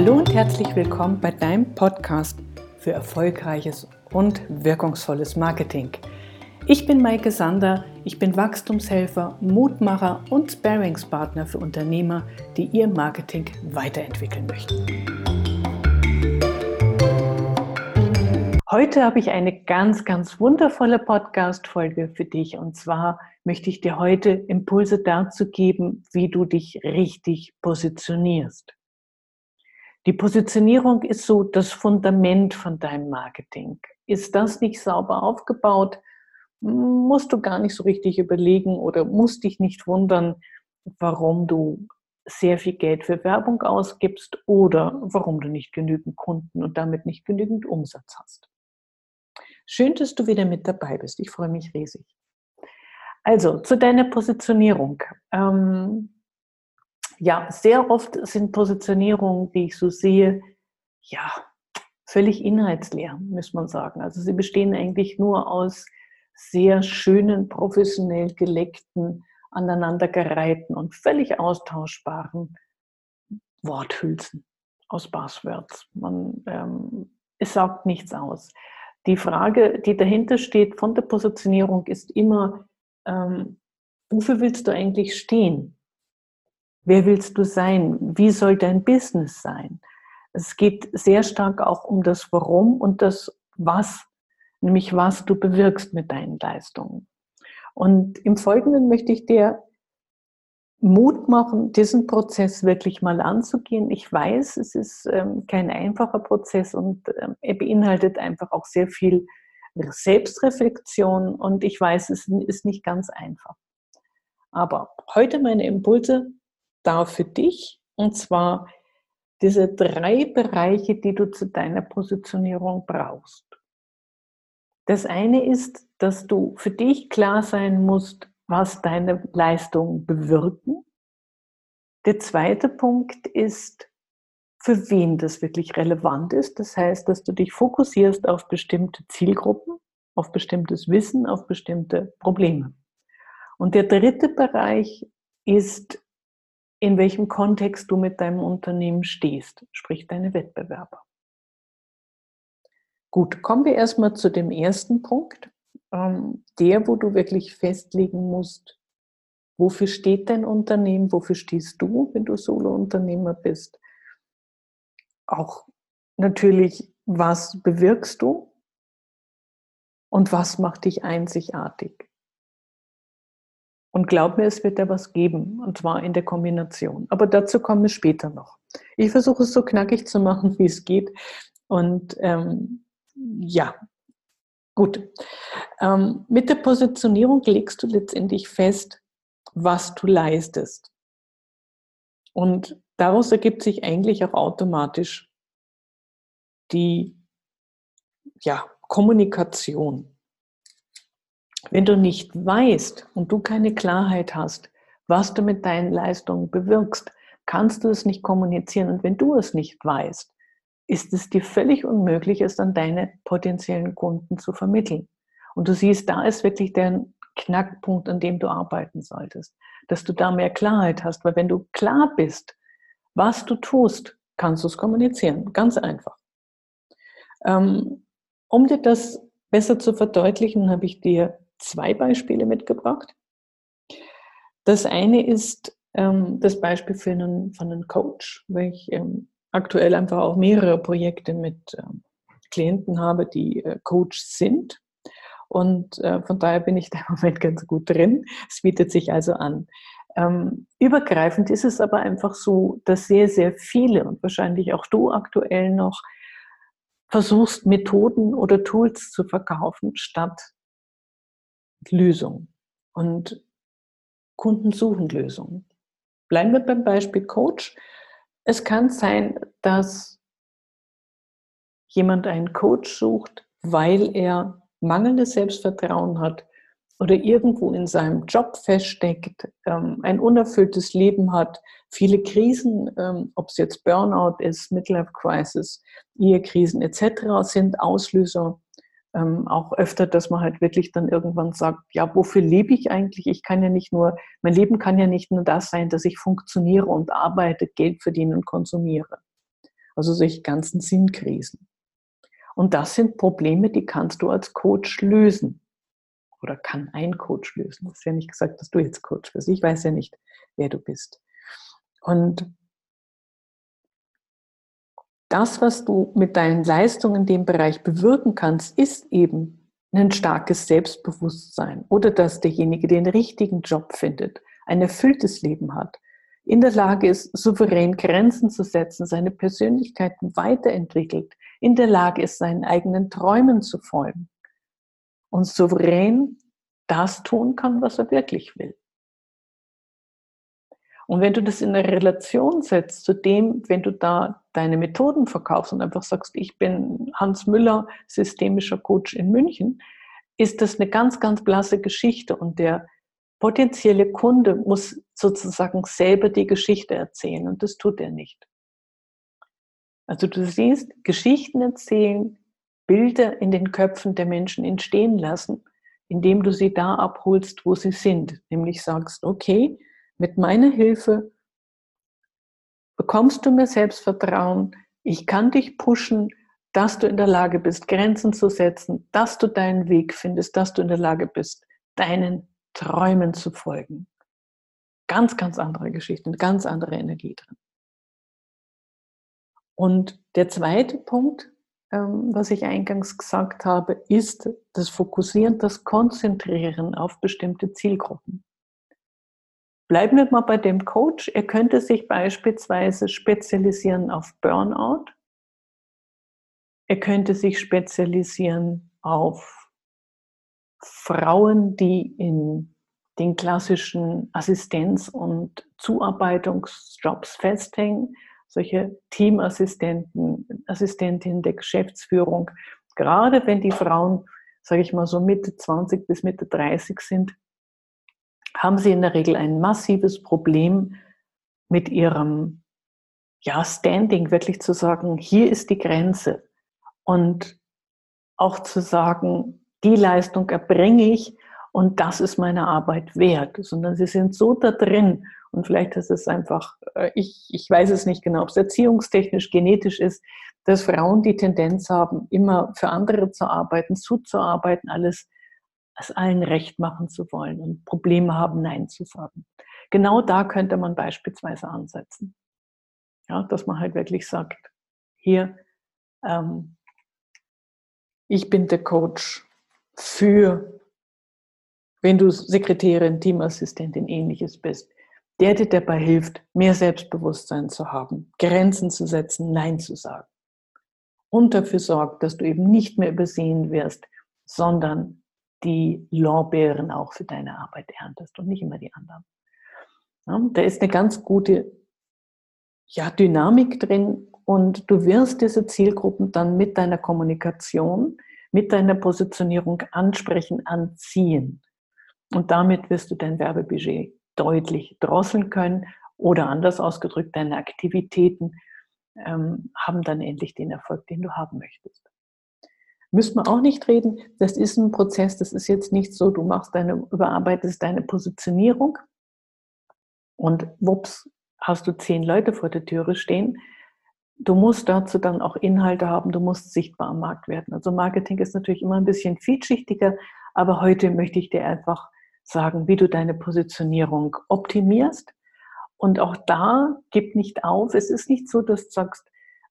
Hallo und herzlich willkommen bei deinem Podcast für erfolgreiches und wirkungsvolles Marketing. Ich bin Maike Sander, ich bin Wachstumshelfer, Mutmacher und Sparingspartner für Unternehmer, die ihr Marketing weiterentwickeln möchten. Heute habe ich eine ganz, ganz wundervolle Podcast-Folge für dich. Und zwar möchte ich dir heute Impulse dazu geben, wie du dich richtig positionierst. Die Positionierung ist so das Fundament von deinem Marketing. Ist das nicht sauber aufgebaut, musst du gar nicht so richtig überlegen oder musst dich nicht wundern, warum du sehr viel Geld für Werbung ausgibst oder warum du nicht genügend Kunden und damit nicht genügend Umsatz hast. Schön, dass du wieder mit dabei bist. Ich freue mich riesig. Also zu deiner Positionierung. Ähm, ja, sehr oft sind Positionierungen, die ich so sehe, ja, völlig inhaltsleer, muss man sagen. Also sie bestehen eigentlich nur aus sehr schönen, professionell geleckten, aneinandergereihten und völlig austauschbaren Worthülsen aus Buzzwords. Man, ähm, es sagt nichts aus. Die Frage, die dahinter steht von der Positionierung, ist immer, ähm, wofür willst du eigentlich stehen? Wer willst du sein? Wie soll dein Business sein? Es geht sehr stark auch um das Warum und das Was, nämlich was du bewirkst mit deinen Leistungen. Und im Folgenden möchte ich dir Mut machen, diesen Prozess wirklich mal anzugehen. Ich weiß, es ist ähm, kein einfacher Prozess und ähm, er beinhaltet einfach auch sehr viel Selbstreflexion und ich weiß, es ist nicht ganz einfach. Aber heute meine Impulse da für dich und zwar diese drei Bereiche, die du zu deiner Positionierung brauchst. Das eine ist, dass du für dich klar sein musst, was deine Leistungen bewirken. Der zweite Punkt ist, für wen das wirklich relevant ist. Das heißt, dass du dich fokussierst auf bestimmte Zielgruppen, auf bestimmtes Wissen, auf bestimmte Probleme. Und der dritte Bereich ist, in welchem Kontext du mit deinem Unternehmen stehst, sprich deine Wettbewerber. Gut, kommen wir erstmal zu dem ersten Punkt, ähm, der, wo du wirklich festlegen musst, wofür steht dein Unternehmen, wofür stehst du, wenn du Solo-Unternehmer bist. Auch natürlich, was bewirkst du und was macht dich einzigartig. Und glaub mir, es wird da was geben, und zwar in der Kombination. Aber dazu kommen wir später noch. Ich versuche es so knackig zu machen, wie es geht. Und ähm, ja, gut. Ähm, mit der Positionierung legst du letztendlich fest, was du leistest. Und daraus ergibt sich eigentlich auch automatisch die ja, Kommunikation. Wenn du nicht weißt und du keine Klarheit hast, was du mit deinen Leistungen bewirkst, kannst du es nicht kommunizieren. Und wenn du es nicht weißt, ist es dir völlig unmöglich, es an deine potenziellen Kunden zu vermitteln. Und du siehst, da ist wirklich der Knackpunkt, an dem du arbeiten solltest, dass du da mehr Klarheit hast. Weil wenn du klar bist, was du tust, kannst du es kommunizieren. Ganz einfach. Ähm, um dir das besser zu verdeutlichen, habe ich dir zwei Beispiele mitgebracht. Das eine ist ähm, das Beispiel für einen, von einem Coach, weil ich ähm, aktuell einfach auch mehrere Projekte mit ähm, Klienten habe, die äh, Coach sind. Und äh, von daher bin ich da im Moment ganz gut drin. Es bietet sich also an. Ähm, übergreifend ist es aber einfach so, dass sehr, sehr viele und wahrscheinlich auch du aktuell noch versuchst, Methoden oder Tools zu verkaufen, statt Lösung. Und Kunden suchen Lösungen. Bleiben wir beim Beispiel Coach. Es kann sein, dass jemand einen Coach sucht, weil er mangelndes Selbstvertrauen hat oder irgendwo in seinem Job feststeckt, ähm, ein unerfülltes Leben hat, viele Krisen, ähm, ob es jetzt Burnout ist, Midlife Crisis, Ehekrisen etc. sind Auslöser ähm, auch öfter, dass man halt wirklich dann irgendwann sagt, ja, wofür lebe ich eigentlich? Ich kann ja nicht nur, mein Leben kann ja nicht nur das sein, dass ich funktioniere und arbeite, Geld verdiene und konsumiere. Also solche ganzen Sinnkrisen. Und das sind Probleme, die kannst du als Coach lösen. Oder kann ein Coach lösen. Das ist ja nicht gesagt, dass du jetzt Coach bist. Ich weiß ja nicht, wer du bist. Und das, was du mit deinen Leistungen in dem Bereich bewirken kannst, ist eben ein starkes Selbstbewusstsein oder dass derjenige den richtigen Job findet, ein erfülltes Leben hat, in der Lage ist, souverän Grenzen zu setzen, seine Persönlichkeiten weiterentwickelt, in der Lage ist, seinen eigenen Träumen zu folgen und souverän das tun kann, was er wirklich will. Und wenn du das in eine Relation setzt zu dem, wenn du da deine Methoden verkaufst und einfach sagst, ich bin Hans Müller, systemischer Coach in München, ist das eine ganz, ganz blasse Geschichte und der potenzielle Kunde muss sozusagen selber die Geschichte erzählen und das tut er nicht. Also du siehst, Geschichten erzählen, Bilder in den Köpfen der Menschen entstehen lassen, indem du sie da abholst, wo sie sind. Nämlich sagst, okay, mit meiner Hilfe bekommst du mir Selbstvertrauen. Ich kann dich pushen, dass du in der Lage bist, Grenzen zu setzen, dass du deinen Weg findest, dass du in der Lage bist, deinen Träumen zu folgen. Ganz, ganz andere Geschichte, ganz andere Energie drin. Und der zweite Punkt, ähm, was ich eingangs gesagt habe, ist das Fokussieren, das Konzentrieren auf bestimmte Zielgruppen. Bleiben wir mal bei dem Coach. Er könnte sich beispielsweise spezialisieren auf Burnout. Er könnte sich spezialisieren auf Frauen, die in den klassischen Assistenz- und Zuarbeitungsjobs festhängen, solche Teamassistenten, Assistentinnen der Geschäftsführung. Gerade wenn die Frauen, sage ich mal so Mitte 20 bis Mitte 30 sind, haben sie in der Regel ein massives Problem mit ihrem ja, Standing, wirklich zu sagen, hier ist die Grenze. Und auch zu sagen, die Leistung erbringe ich und das ist meine Arbeit wert, sondern sie sind so da drin und vielleicht ist es einfach, äh, ich, ich weiß es nicht genau, ob es erziehungstechnisch, genetisch ist, dass Frauen die Tendenz haben, immer für andere zu arbeiten, zuzuarbeiten, alles es allen recht machen zu wollen und Probleme haben, Nein zu sagen. Genau da könnte man beispielsweise ansetzen. Ja, dass man halt wirklich sagt, hier, ähm, ich bin der Coach für, wenn du Sekretärin, Teamassistentin, ähnliches bist, der dir dabei hilft, mehr Selbstbewusstsein zu haben, Grenzen zu setzen, Nein zu sagen. Und dafür sorgt, dass du eben nicht mehr übersehen wirst, sondern die Lorbeeren auch für deine Arbeit erntest und nicht immer die anderen. Ja, da ist eine ganz gute ja, Dynamik drin und du wirst diese Zielgruppen dann mit deiner Kommunikation, mit deiner Positionierung ansprechen, anziehen. Und damit wirst du dein Werbebudget deutlich drosseln können oder anders ausgedrückt, deine Aktivitäten ähm, haben dann endlich den Erfolg, den du haben möchtest. Müssen wir auch nicht reden. Das ist ein Prozess. Das ist jetzt nicht so, du machst deine, überarbeitest deine Positionierung und wups, hast du zehn Leute vor der Türe stehen. Du musst dazu dann auch Inhalte haben, du musst sichtbar am Markt werden. Also Marketing ist natürlich immer ein bisschen vielschichtiger, aber heute möchte ich dir einfach sagen, wie du deine Positionierung optimierst. Und auch da gib nicht auf. Es ist nicht so, dass du sagst,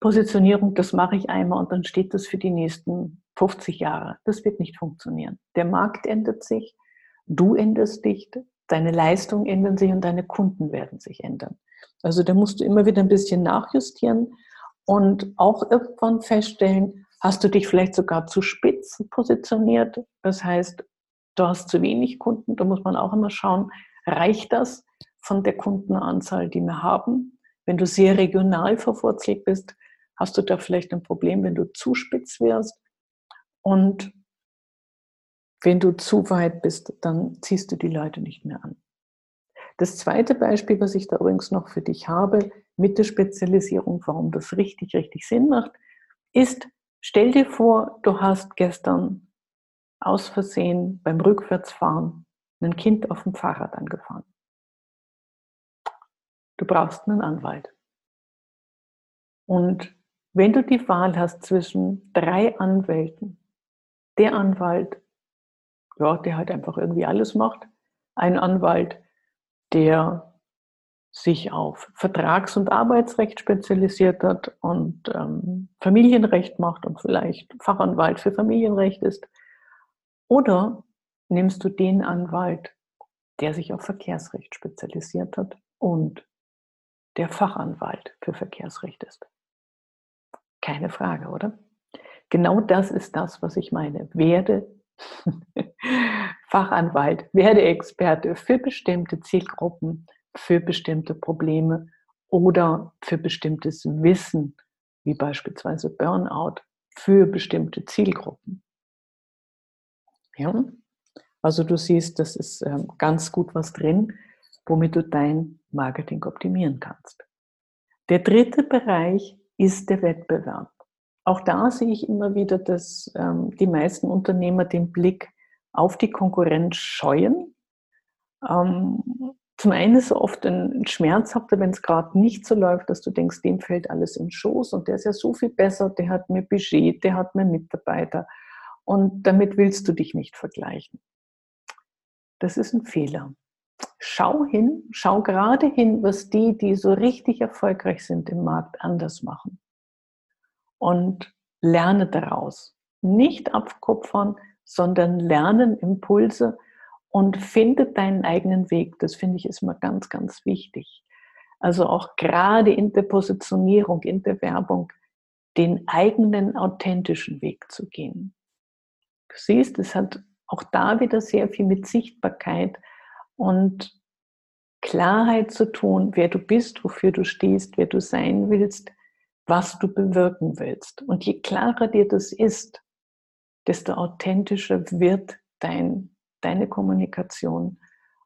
Positionierung, das mache ich einmal und dann steht das für die nächsten 50 Jahre. Das wird nicht funktionieren. Der Markt ändert sich, du änderst dich, deine Leistungen ändern sich und deine Kunden werden sich ändern. Also da musst du immer wieder ein bisschen nachjustieren und auch irgendwann feststellen, hast du dich vielleicht sogar zu spitz positioniert. Das heißt, du hast zu wenig Kunden. Da muss man auch immer schauen, reicht das von der Kundenanzahl, die wir haben? Wenn du sehr regional verwurzelt bist, hast du da vielleicht ein Problem, wenn du zu spitz wirst. Und wenn du zu weit bist, dann ziehst du die Leute nicht mehr an. Das zweite Beispiel, was ich da übrigens noch für dich habe, mit der Spezialisierung, warum das richtig, richtig Sinn macht, ist, stell dir vor, du hast gestern aus Versehen beim Rückwärtsfahren ein Kind auf dem Fahrrad angefahren. Du brauchst einen Anwalt. Und wenn du die Wahl hast zwischen drei Anwälten, der Anwalt, ja, der halt einfach irgendwie alles macht, ein Anwalt, der sich auf Vertrags- und Arbeitsrecht spezialisiert hat und ähm, Familienrecht macht und vielleicht Fachanwalt für Familienrecht ist. Oder nimmst du den Anwalt, der sich auf Verkehrsrecht spezialisiert hat und der Fachanwalt für Verkehrsrecht ist. Keine Frage, oder? Genau das ist das, was ich meine. Werde Fachanwalt, werde Experte für bestimmte Zielgruppen, für bestimmte Probleme oder für bestimmtes Wissen, wie beispielsweise Burnout, für bestimmte Zielgruppen. Ja? Also du siehst, das ist ähm, ganz gut was drin, womit du dein Marketing optimieren kannst. Der dritte Bereich ist der Wettbewerb. Auch da sehe ich immer wieder, dass ähm, die meisten Unternehmer den Blick auf die Konkurrenz scheuen. Ähm, zum einen ist oft ein schmerzhafter, wenn es gerade nicht so läuft, dass du denkst, dem fällt alles in Schoß und der ist ja so viel besser, der hat mehr Budget, der hat mehr Mitarbeiter und damit willst du dich nicht vergleichen. Das ist ein Fehler. Schau hin, schau gerade hin, was die, die so richtig erfolgreich sind im Markt, anders machen. Und lerne daraus. Nicht abkupfern, sondern lernen Impulse und finde deinen eigenen Weg. Das finde ich ist mal ganz, ganz wichtig. Also auch gerade in der Positionierung, in der Werbung, den eigenen authentischen Weg zu gehen. Du siehst, es hat auch da wieder sehr viel mit Sichtbarkeit und Klarheit zu tun, wer du bist, wofür du stehst, wer du sein willst, was du bewirken willst. Und je klarer dir das ist, desto authentischer wird dein, deine Kommunikation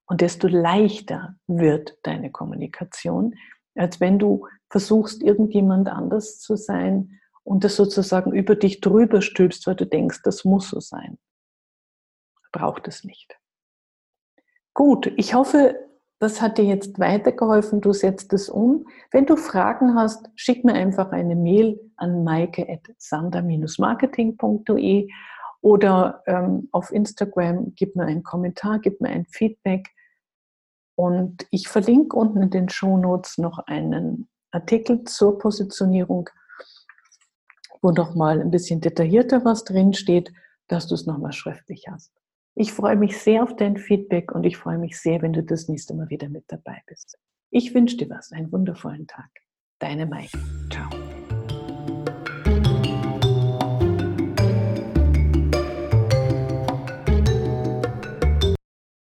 und desto leichter wird deine Kommunikation, als wenn du versuchst, irgendjemand anders zu sein und das sozusagen über dich drüber stülpst, weil du denkst, das muss so sein braucht es nicht. Gut, ich hoffe, das hat dir jetzt weitergeholfen. Du setzt es um. Wenn du Fragen hast, schick mir einfach eine Mail an maike.sander-marketing.de oder ähm, auf Instagram gib mir einen Kommentar, gib mir ein Feedback. Und ich verlinke unten in den Show Notes noch einen Artikel zur Positionierung, wo noch mal ein bisschen detaillierter was drin steht, dass du es noch mal schriftlich hast. Ich freue mich sehr auf dein Feedback und ich freue mich sehr, wenn du das nächste Mal wieder mit dabei bist. Ich wünsche dir was, einen wundervollen Tag. Deine Maike. Ciao.